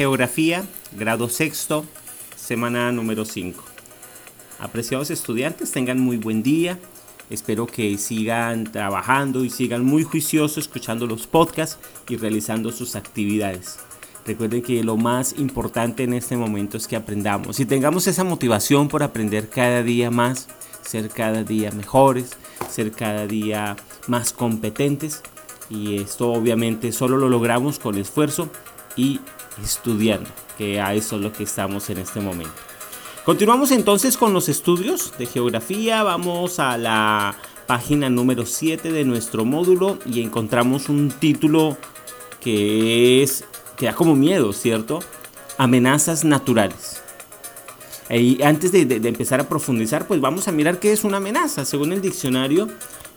Geografía, grado sexto, semana número 5. Apreciados estudiantes, tengan muy buen día. Espero que sigan trabajando y sigan muy juiciosos escuchando los podcasts y realizando sus actividades. Recuerden que lo más importante en este momento es que aprendamos y tengamos esa motivación por aprender cada día más, ser cada día mejores, ser cada día más competentes. Y esto obviamente solo lo logramos con esfuerzo y estudiando, que a eso es lo que estamos en este momento. Continuamos entonces con los estudios de geografía. Vamos a la página número 7 de nuestro módulo y encontramos un título que es que da como miedo, ¿cierto? Amenazas naturales. Y antes de, empezar a profundizar, pues vamos a mirar qué es una amenaza. Según el diccionario,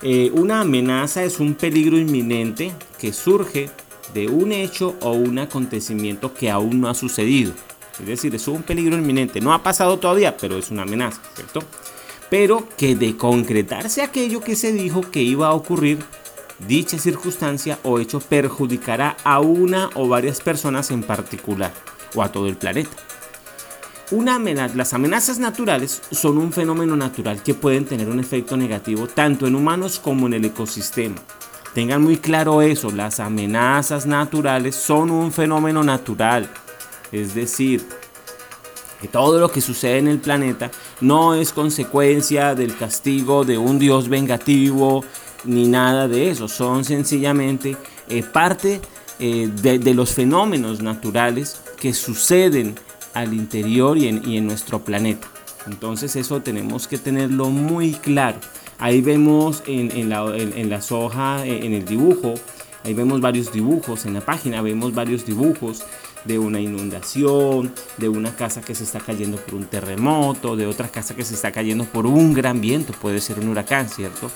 eh, una amenaza es un peligro inminente que surge de un hecho o un acontecimiento que aún no ha sucedido. Es decir, es un peligro inminente. No ha pasado todavía, pero es una amenaza, ¿cierto? Pero que de concretarse aquello que se dijo que iba a ocurrir, dicha circunstancia o hecho perjudicará a una o varias personas en particular o a todo el planeta. Las amenazas naturales son un fenómeno natural que pueden tener un efecto negativo tanto en humanos como en el ecosistema. Tengan muy claro eso, las amenazas naturales son un fenómeno natural. Es decir, que todo lo que sucede en el planeta no es consecuencia del castigo de un dios vengativo ni nada de eso. Son sencillamente eh, parte eh, de, los fenómenos naturales que suceden al interior y en, y en nuestro planeta. Entonces eso tenemos que tenerlo muy claro. Ahí vemos en, la, en, la soja, en el dibujo, ahí vemos varios dibujos, en la página vemos varios dibujos de una inundación, de una casa que se está cayendo por un terremoto, de otra casa que se está cayendo por un gran viento, puede ser un huracán, ¿cierto?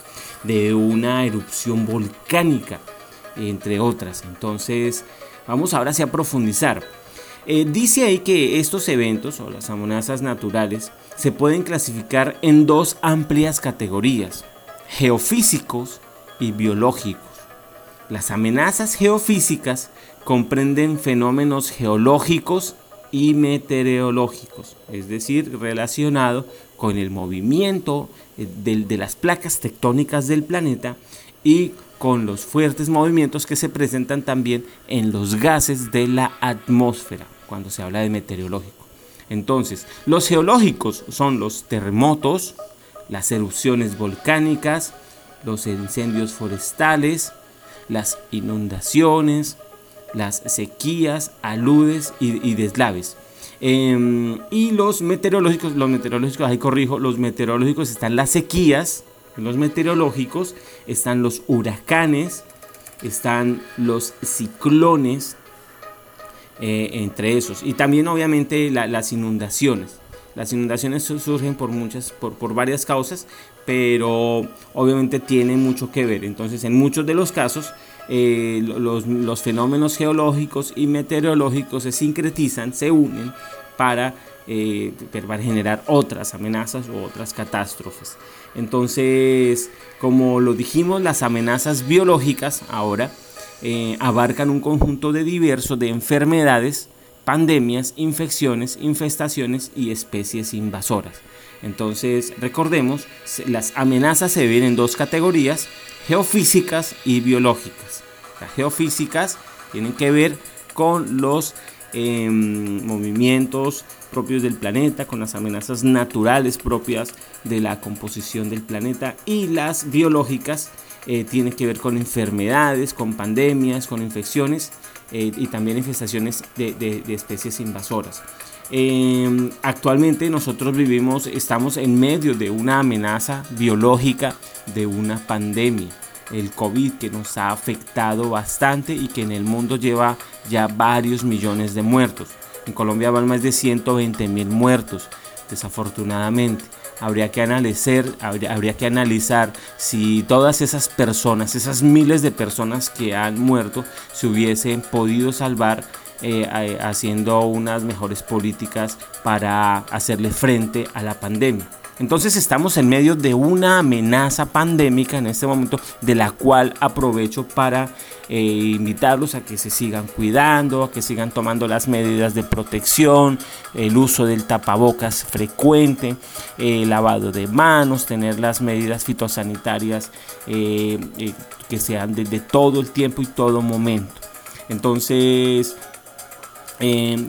De una erupción volcánica, entre otras. Entonces, vamos ahora sí a profundizar. Eh, dice ahí que estos eventos o las amenazas naturales se pueden clasificar en dos amplias categorías, geofísicos y biológicos. Las amenazas geofísicas comprenden fenómenos geológicos y meteorológicos, es decir, relacionado con el movimiento eh, de, de, las placas tectónicas del planeta y con los fuertes movimientos que se presentan también en los gases de la atmósfera cuando se habla de meteorológico. Entonces, los geológicos son los terremotos, las erupciones volcánicas, los incendios forestales, las inundaciones, las sequías, aludes y, deslaves. Em, y los meteorológicos, los meteorológicos, ahí corrijo, los meteorológicos están las sequías, los meteorológicos están los huracanes, están los ciclones, eh, entre esos. Y también obviamente las inundaciones. Las inundaciones surgen por muchas, por, por, varias causas, pero obviamente tienen mucho que ver. Entonces, en muchos de los casos, eh, los, los, fenómenos geológicos y meteorológicos se sincretizan, se unen para, eh, para generar otras amenazas u otras catástrofes. Entonces, como lo dijimos, las amenazas biológicas ahora eh, abarcan un conjunto de diversos de enfermedades, pandemias, infecciones, infestaciones y especies invasoras. Entonces, recordemos, las amenazas se ven en dos categorías, geofísicas y biológicas. Las geofísicas tienen que ver con los em, movimientos propios del planeta, con las amenazas naturales propias de la composición del planeta y las biológicas eh, tiene que ver con enfermedades, con pandemias, con infecciones eh, y también infestaciones de, especies invasoras. Em, actualmente nosotros vivimos, estamos en medio de una amenaza biológica de una pandemia, el COVID que nos ha afectado bastante y que en el mundo lleva ya varios millones de muertos. En Colombia van más de 120 mil muertos, desafortunadamente habría que analizar, habría, que analizar si todas esas personas, esas miles de personas que han muerto, se hubiesen podido salvar eh, haciendo unas mejores políticas para hacerle frente a la pandemia. Entonces estamos en medio de una amenaza pandémica en este momento de la cual aprovecho para eh, invitarlos a que se sigan cuidando, a que sigan tomando las medidas de protección, el uso del tapabocas frecuente, el lavado de manos, tener las medidas fitosanitarias eh, eh, que sean de, todo el tiempo y todo momento. Entonces,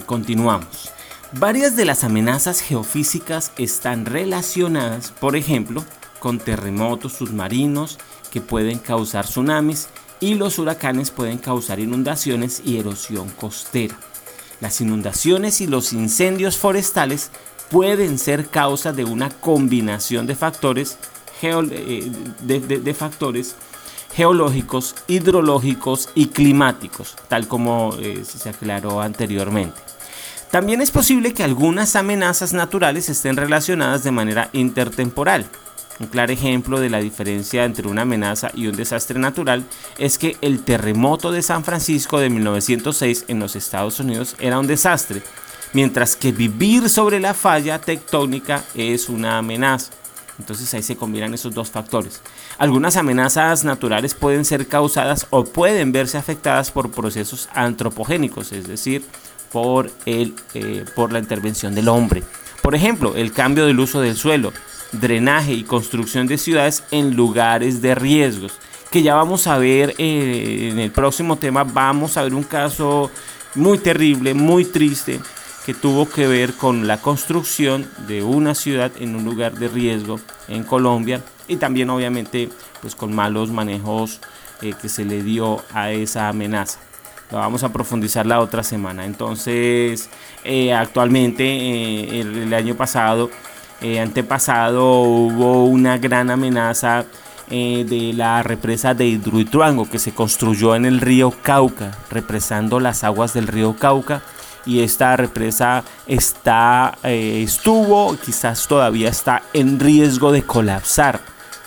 continuamos. Varias de las amenazas geofísicas están relacionadas, por ejemplo, con terremotos submarinos que pueden causar tsunamis y los huracanes pueden causar inundaciones y erosión costera. Las inundaciones y los incendios forestales pueden ser causa de una combinación de factores, eh, geológicos, hidrológicos y climáticos, tal como eh, se aclaró anteriormente. También es posible que algunas amenazas naturales estén relacionadas de manera intertemporal. Un claro ejemplo de la diferencia entre una amenaza y un desastre natural es que el terremoto de San Francisco de 1906 en los Estados Unidos era un desastre, mientras que vivir sobre la falla tectónica es una amenaza. Entonces ahí se combinan esos dos factores. Algunas amenazas naturales pueden ser causadas o pueden verse afectadas por procesos antropogénicos, es decir, por, el, eh, por la intervención del hombre. Por ejemplo, el cambio del uso del suelo, drenaje y construcción de ciudades en lugares de riesgos, que ya vamos a ver eh, en el próximo tema, vamos a ver un caso muy terrible, muy triste, que tuvo que ver con la construcción de una ciudad en un lugar de riesgo en Colombia y también obviamente pues con malos manejos eh, que se le dio a esa amenaza. Lo vamos a profundizar la otra semana. Entonces, eh, actualmente, eh, el, año pasado, eh, antepasado, hubo una gran amenaza de la represa de Hidroituango que se construyó en el río Cauca, represando las aguas del río Cauca. Y esta represa está, estuvo, quizás todavía está en riesgo de colapsar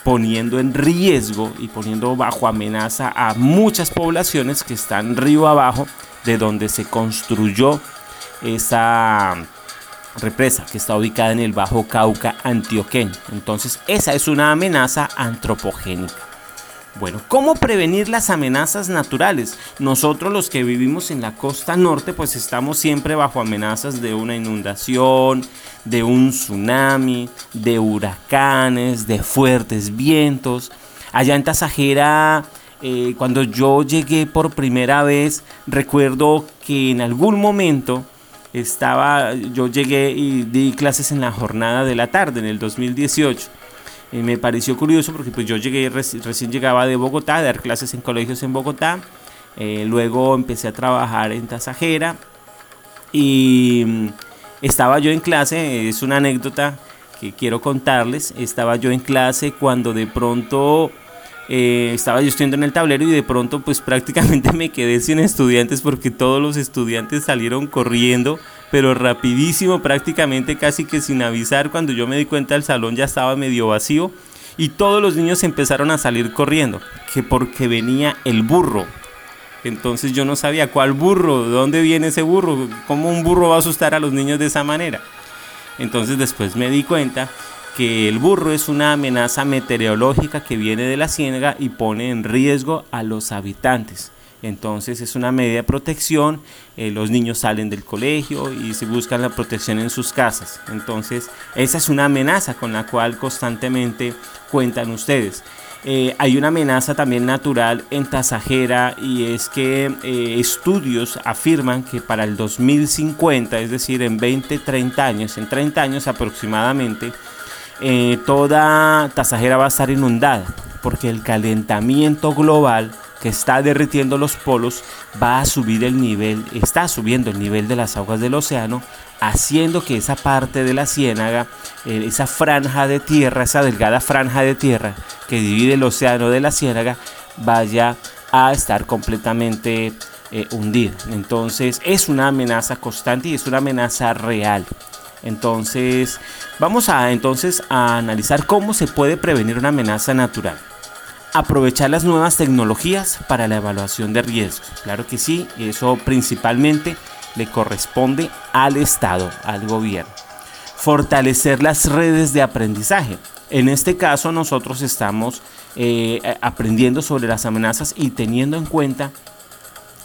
poniendo en riesgo y poniendo bajo amenaza a muchas poblaciones que están río abajo de donde se construyó esa represa que está ubicada en el Bajo Cauca antioqueño. Entonces esa es una amenaza antropogénica. Bueno, ¿cómo prevenir las amenazas naturales? Nosotros los que vivimos en la costa norte pues estamos siempre bajo amenazas de una inundación, de un tsunami, de huracanes, de fuertes vientos. Allá en Tasajera, eh, cuando yo llegué por primera vez, recuerdo que en algún momento estaba, yo llegué y di clases en la jornada de la tarde, en el 2018 me pareció curioso porque pues yo llegué, recién llegaba de Bogotá, a dar clases en colegios en Bogotá. Eh, luego empecé a trabajar en Tasajera y mm, estaba yo en clase, es una anécdota que quiero contarles, estaba yo en clase cuando de pronto eh, estaba yo estudiando en el tablero y de pronto pues prácticamente me quedé sin estudiantes porque todos los estudiantes salieron corriendo pero rapidísimo, prácticamente casi que sin avisar. Cuando yo me di cuenta el salón ya estaba medio vacío y todos los niños empezaron a salir corriendo, que porque venía el burro. Entonces yo no sabía cuál burro, de dónde viene ese burro, cómo un burro va a asustar a los niños de esa manera. Entonces después me di cuenta que el burro es una amenaza meteorológica que viene de la ciénaga y pone en riesgo a los habitantes. Entonces es una medida de protección, eh, los niños salen del colegio y se buscan la protección en sus casas. Entonces esa es una amenaza con la cual constantemente cuentan ustedes. Eh, hay una amenaza también natural en Tasajera y es que eh, estudios afirman que para el 2050, es decir, en 20, 30 años, en 30 años aproximadamente, toda Tasajera va a estar inundada porque el calentamiento global que está derritiendo los polos va a subir el nivel, está subiendo el nivel de las aguas del océano, haciendo que esa parte de la ciénaga, eh, esa franja de tierra, esa delgada franja de tierra que divide el océano de la ciénaga, vaya a estar completamente eh, hundida. Entonces es una amenaza constante y es una amenaza real. Entonces vamos a entonces a analizar cómo se puede prevenir una amenaza natural aprovechar las nuevas tecnologías para la evaluación de riesgos. Claro que sí, eso principalmente le corresponde al Estado, al gobierno. fortalecer las redes de aprendizaje. En este caso nosotros estamos eh, aprendiendo sobre las amenazas y teniendo en cuenta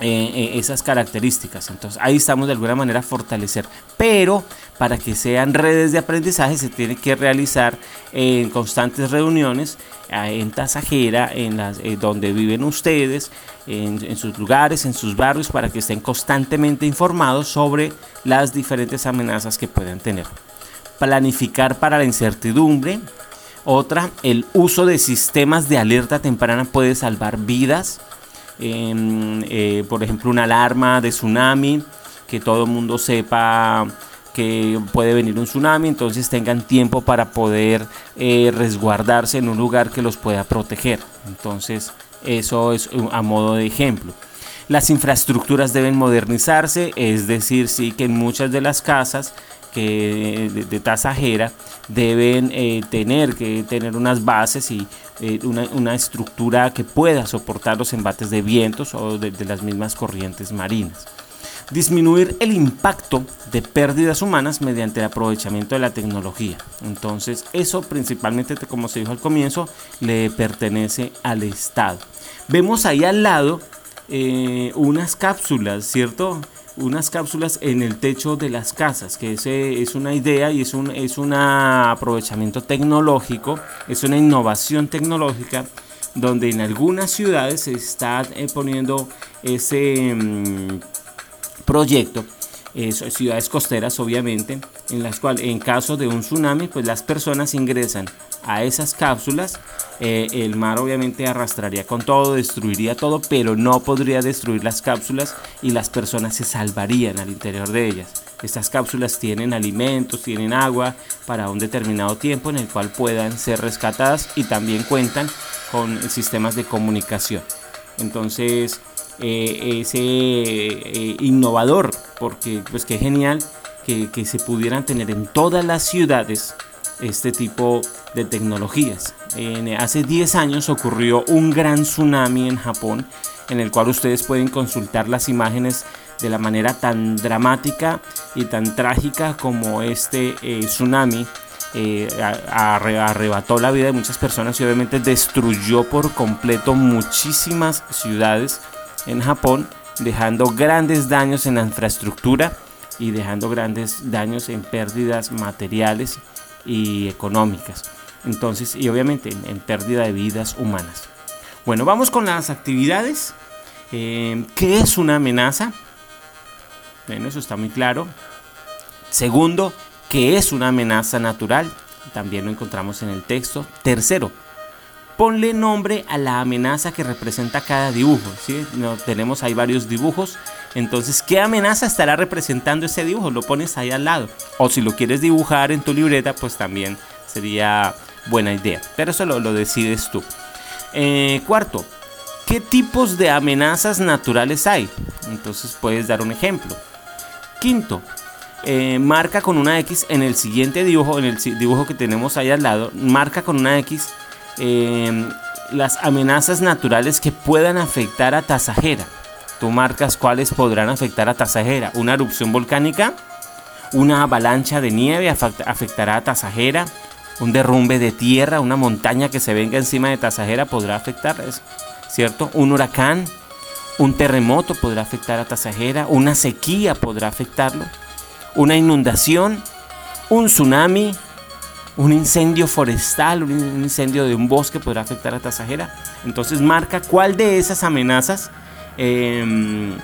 eh, eh, esas características. Entonces ahí estamos de alguna manera a fortalecer. Pero para que sean redes de aprendizaje se tiene que realizar en constantes reuniones en Tasajera, en las, donde viven ustedes, en, en, sus lugares, en sus barrios, para que estén constantemente informados sobre las diferentes amenazas que pueden tener. Planificar para la incertidumbre, otra, el uso de sistemas de alerta temprana puede salvar vidas. Eh, por ejemplo, una alarma de tsunami, que todo el mundo sepa que puede venir un tsunami, entonces tengan tiempo para poder eh, resguardarse en un lugar que los pueda proteger. Entonces, eso es a modo de ejemplo. Las infraestructuras deben modernizarse, es decir, sí que en muchas de las casas de, tasajera deben eh, tener que tener unas bases y eh, una, estructura que pueda soportar los embates de vientos o de, las mismas corrientes marinas. Disminuir el impacto de pérdidas humanas mediante el aprovechamiento de la tecnología. Entonces, eso principalmente, como se dijo al comienzo, le pertenece al Estado. Vemos ahí al lado eh, unas cápsulas, ¿cierto? unas cápsulas en el techo de las casas, que ese es una idea y es un, es un aprovechamiento tecnológico, es una innovación tecnológica donde en algunas ciudades se está eh, poniendo ese mm, proyecto ciudades costeras obviamente, en las cuales en caso de un tsunami, pues las personas ingresan a esas cápsulas, eh, el mar obviamente arrastraría con todo, destruiría todo, pero no podría destruir las cápsulas y las personas se salvarían al interior de ellas. Estas cápsulas tienen alimentos, tienen agua para un determinado tiempo en el cual puedan ser rescatadas y también cuentan con sistemas de comunicación. Entonces, eh, ese eh, innovador, porque pues qué genial que, se pudieran tener en todas las ciudades este tipo de tecnologías. Hace 10 años ocurrió un gran tsunami en Japón, en el cual ustedes pueden consultar las imágenes de la manera tan dramática y tan trágica como este eh, tsunami arrebató la vida de muchas personas y obviamente destruyó por completo muchísimas ciudades en Japón, dejando grandes daños en la infraestructura y dejando grandes daños en pérdidas materiales y económicas. Entonces, y obviamente en, pérdida de vidas humanas. Bueno, vamos con las actividades. Eh, ¿Qué es una amenaza? Bueno, eso está muy claro. Segundo, ¿qué es una amenaza natural? También lo encontramos en el texto. Tercero, ponle nombre a la amenaza que representa cada dibujo. ¿sí? No, tenemos ahí varios dibujos. Entonces, ¿qué amenaza estará representando ese dibujo? Lo pones ahí al lado. O si lo quieres dibujar en tu libreta, pues también sería buena idea. Pero eso lo, decides tú. Eh, cuarto, ¿qué tipos de amenazas naturales hay? Entonces puedes dar un ejemplo. Quinto, eh, marca con una X en el siguiente dibujo, en el dibujo que tenemos ahí al lado, marca con una X Em, las amenazas naturales que puedan afectar a Tasajera. Tú marcas cuáles podrán afectar a Tasajera. Una erupción volcánica, una avalancha de nieve afectará a Tasajera. Un derrumbe de tierra, una montaña que se venga encima de Tasajera podrá afectar, ¿cierto? Un huracán, un terremoto podrá afectar a Tasajera, una sequía podrá afectarlo, una inundación, un tsunami, un incendio forestal, un incendio de un bosque podrá afectar a Tasajera. Entonces marca cuál de esas amenazas em,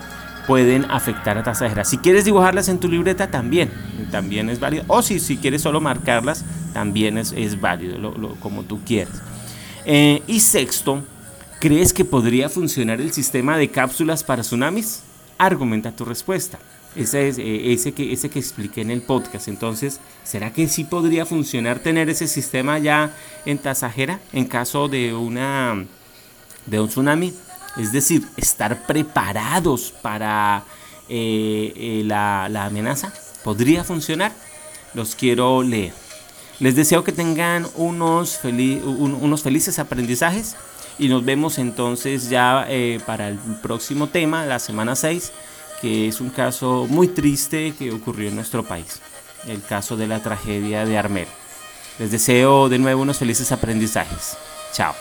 pueden afectar a Tasajera. Si quieres dibujarlas en tu libreta también, también es válido. O si, si quieres solo marcarlas, también es, es válido, como tú quieras. Eh, y sexto, ¿crees que podría funcionar el sistema de cápsulas para tsunamis? Argumenta tu respuesta. Ese, es, eh, ese, que, ese que expliqué en el podcast. Entonces, ¿será que sí podría funcionar tener ese sistema ya en Tasajera en caso de, una, de un tsunami? Es decir, estar preparados para eh, eh, la, amenaza. ¿Podría funcionar? Los quiero leer. Les deseo que tengan unos, unos felices aprendizajes y nos vemos entonces ya para el próximo tema, la semana 6 que es un caso muy triste que ocurrió en nuestro país. el caso de la tragedia de Armero. Les deseo de nuevo unos felices aprendizajes. Chao.